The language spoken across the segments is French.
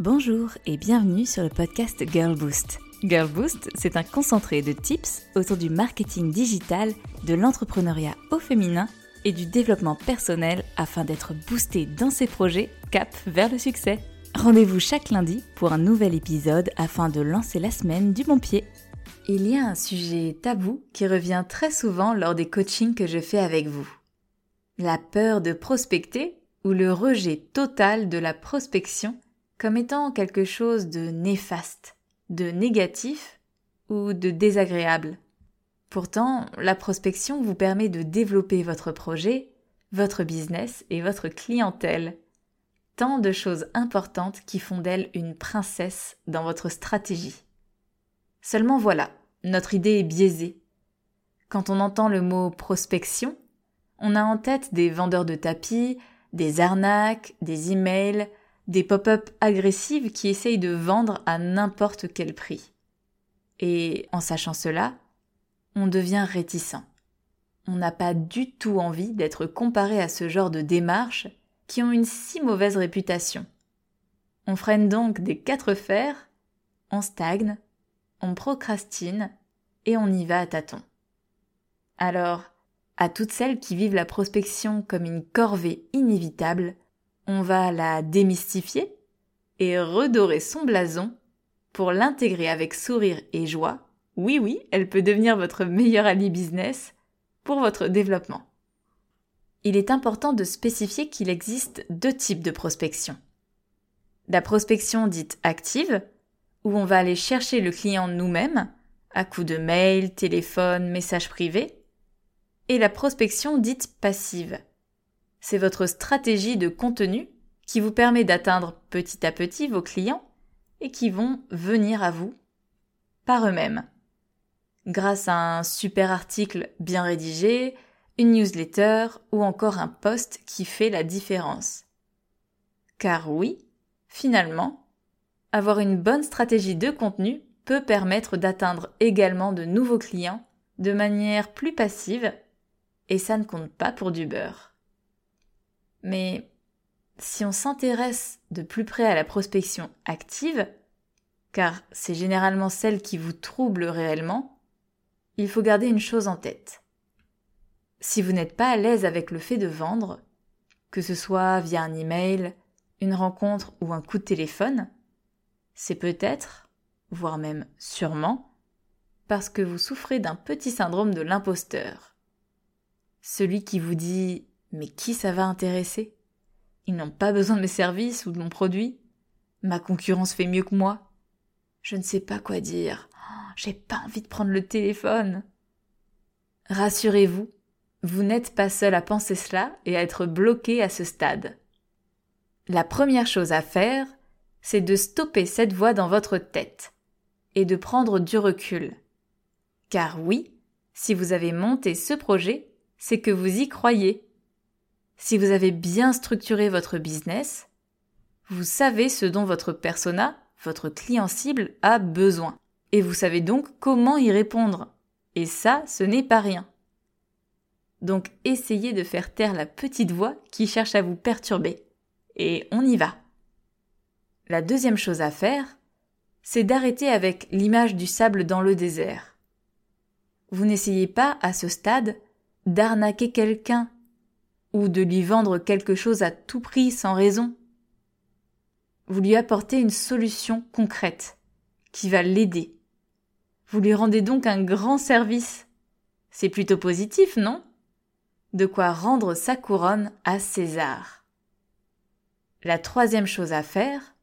Bonjour et bienvenue sur le podcast Girl Boost. Girl Boost, c'est un concentré de tips autour du marketing digital, de l'entrepreneuriat au féminin et du développement personnel afin d'être boosté dans ses projets cap vers le succès. Rendez-vous chaque lundi pour un nouvel épisode afin de lancer la semaine du bon pied. Il y a un sujet tabou qui revient très souvent lors des coachings que je fais avec vous. La peur de prospecter ou le rejet total de la prospection comme étant quelque chose de néfaste, de négatif ou de désagréable. Pourtant, la prospection vous permet de développer votre projet, votre business et votre clientèle. Tant de choses importantes qui font d'elle une princesse dans votre stratégie. Seulement voilà, notre idée est biaisée. Quand on entend le mot prospection, on a en tête des vendeurs de tapis, des arnaques, des emails, des pop-up agressives qui essayent de vendre à n'importe quel prix. Et en sachant cela, on devient réticent. On n'a pas du tout envie d'être comparé à ce genre de démarches qui ont une si mauvaise réputation. On freine donc des quatre fers, on stagne, on procrastine et on y va à tâtons. Alors, à toutes celles qui vivent la prospection comme une corvée inévitable, on va la démystifier et redorer son blason pour l'intégrer avec sourire et joie. Oui, oui, elle peut devenir votre meilleur allié business pour votre développement. Il est important de spécifier qu'il existe deux types de prospection. La prospection dite active, où on va aller chercher le client nous-mêmes, à coup de mail, téléphone, message privé, et la prospection dite passive, c'est votre stratégie de contenu qui vous permet d'atteindre petit à petit vos clients et qui vont venir à vous par eux-mêmes. Grâce à un super article bien rédigé, une newsletter ou encore un post qui fait la différence. Car oui, finalement, avoir une bonne stratégie de contenu peut permettre d'atteindre également de nouveaux clients de manière plus passive et ça ne compte pas pour du beurre. Mais si on s'intéresse de plus près à la prospection active, car c'est généralement celle qui vous trouble réellement, il faut garder une chose en tête. Si vous n'êtes pas à l'aise avec le fait de vendre, que ce soit via un email, une rencontre ou un coup de téléphone, c'est peut-être, voire même sûrement, parce que vous souffrez d'un petit syndrome de l'imposteur. Celui qui vous dit mais qui ça va intéresser? Ils n'ont pas besoin de mes services ou de mon produit. Ma concurrence fait mieux que moi. Je ne sais pas quoi dire. Oh, j'ai pas envie de prendre le téléphone. Rassurez-vous, vous n'êtes pas seul à penser cela et à être bloqué à ce stade. La première chose à faire, c'est de stopper cette voix dans votre tête et de prendre du recul. Car oui, si vous avez monté ce projet, c'est que vous y croyez si vous avez bien structuré votre business, vous savez ce dont votre persona, votre client cible, a besoin. Et vous savez donc comment y répondre. Et ça, ce n'est pas rien. Donc essayez de faire taire la petite voix qui cherche à vous perturber. Et on y va. La deuxième chose à faire, c'est d'arrêter avec l'image du sable dans le désert. Vous n'essayez pas, à ce stade, d'arnaquer quelqu'un ou de lui vendre quelque chose à tout prix sans raison. Vous lui apportez une solution concrète qui va l'aider. Vous lui rendez donc un grand service. C'est plutôt positif, non? De quoi rendre sa couronne à César. La troisième chose à faire,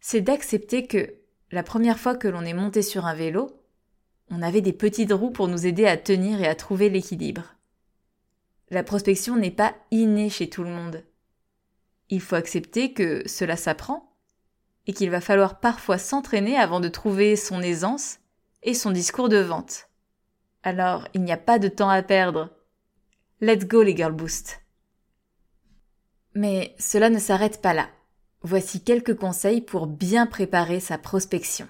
c'est d'accepter que la première fois que l'on est monté sur un vélo, on avait des petites roues pour nous aider à tenir et à trouver l'équilibre. La prospection n'est pas innée chez tout le monde. Il faut accepter que cela s'apprend et qu'il va falloir parfois s'entraîner avant de trouver son aisance et son discours de vente. Alors, il n'y a pas de temps à perdre. Let's go les girl boost. Mais cela ne s'arrête pas là. Voici quelques conseils pour bien préparer sa prospection.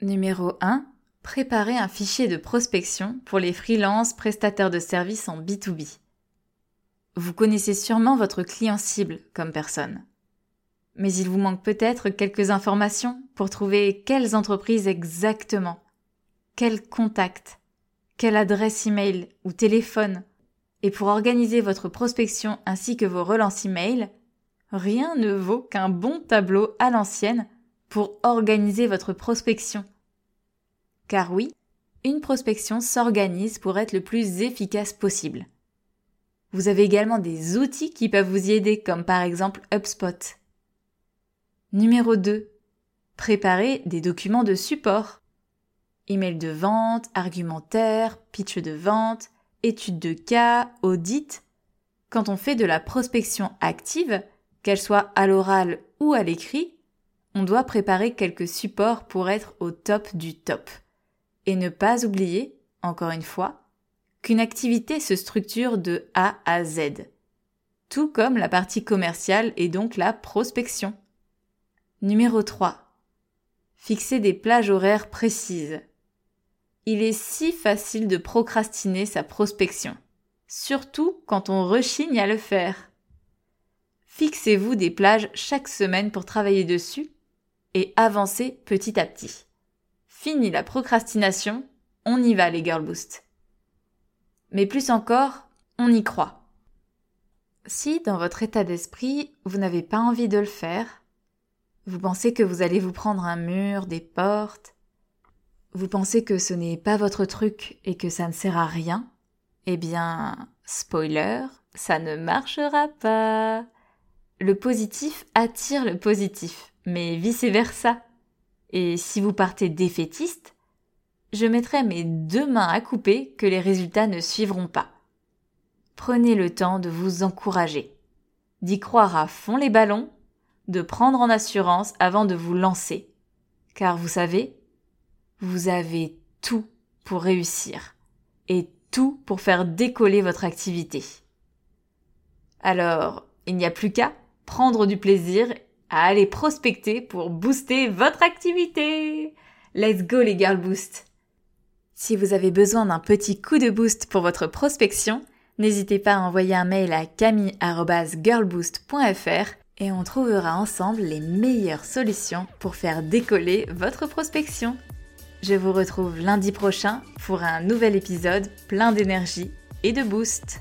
Numéro 1. Préparer un fichier de prospection pour les freelances prestataires de services en B2B. Vous connaissez sûrement votre client cible comme personne. mais il vous manque peut-être quelques informations pour trouver quelles entreprises exactement, quel contact, quelle adresse email ou téléphone. Et pour organiser votre prospection ainsi que vos relances email, rien ne vaut qu'un bon tableau à l'ancienne pour organiser votre prospection. Car oui, une prospection s'organise pour être le plus efficace possible. Vous avez également des outils qui peuvent vous y aider, comme par exemple HubSpot. Numéro 2. Préparez des documents de support. Email de vente, argumentaire, pitch de vente, étude de cas, audit. Quand on fait de la prospection active, qu'elle soit à l'oral ou à l'écrit, on doit préparer quelques supports pour être au top du top. Et ne pas oublier, encore une fois, qu'une activité se structure de A à Z. Tout comme la partie commerciale et donc la prospection. Numéro 3. Fixer des plages horaires précises. Il est si facile de procrastiner sa prospection, surtout quand on rechigne à le faire. Fixez-vous des plages chaque semaine pour travailler dessus et avancez petit à petit. Fini la procrastination, on y va les Girl Boost. Mais plus encore, on y croit. Si dans votre état d'esprit, vous n'avez pas envie de le faire, vous pensez que vous allez vous prendre un mur, des portes, vous pensez que ce n'est pas votre truc et que ça ne sert à rien, eh bien, spoiler, ça ne marchera pas. Le positif attire le positif, mais vice-versa. Et si vous partez défaitiste, je mettrai mes deux mains à couper que les résultats ne suivront pas. Prenez le temps de vous encourager, d'y croire à fond les ballons, de prendre en assurance avant de vous lancer. Car vous savez, vous avez tout pour réussir et tout pour faire décoller votre activité. Alors, il n'y a plus qu'à prendre du plaisir à aller prospecter pour booster votre activité. Let's go les girl boost. Si vous avez besoin d'un petit coup de boost pour votre prospection, n'hésitez pas à envoyer un mail à camille@girlboost.fr et on trouvera ensemble les meilleures solutions pour faire décoller votre prospection. Je vous retrouve lundi prochain pour un nouvel épisode plein d'énergie et de boost.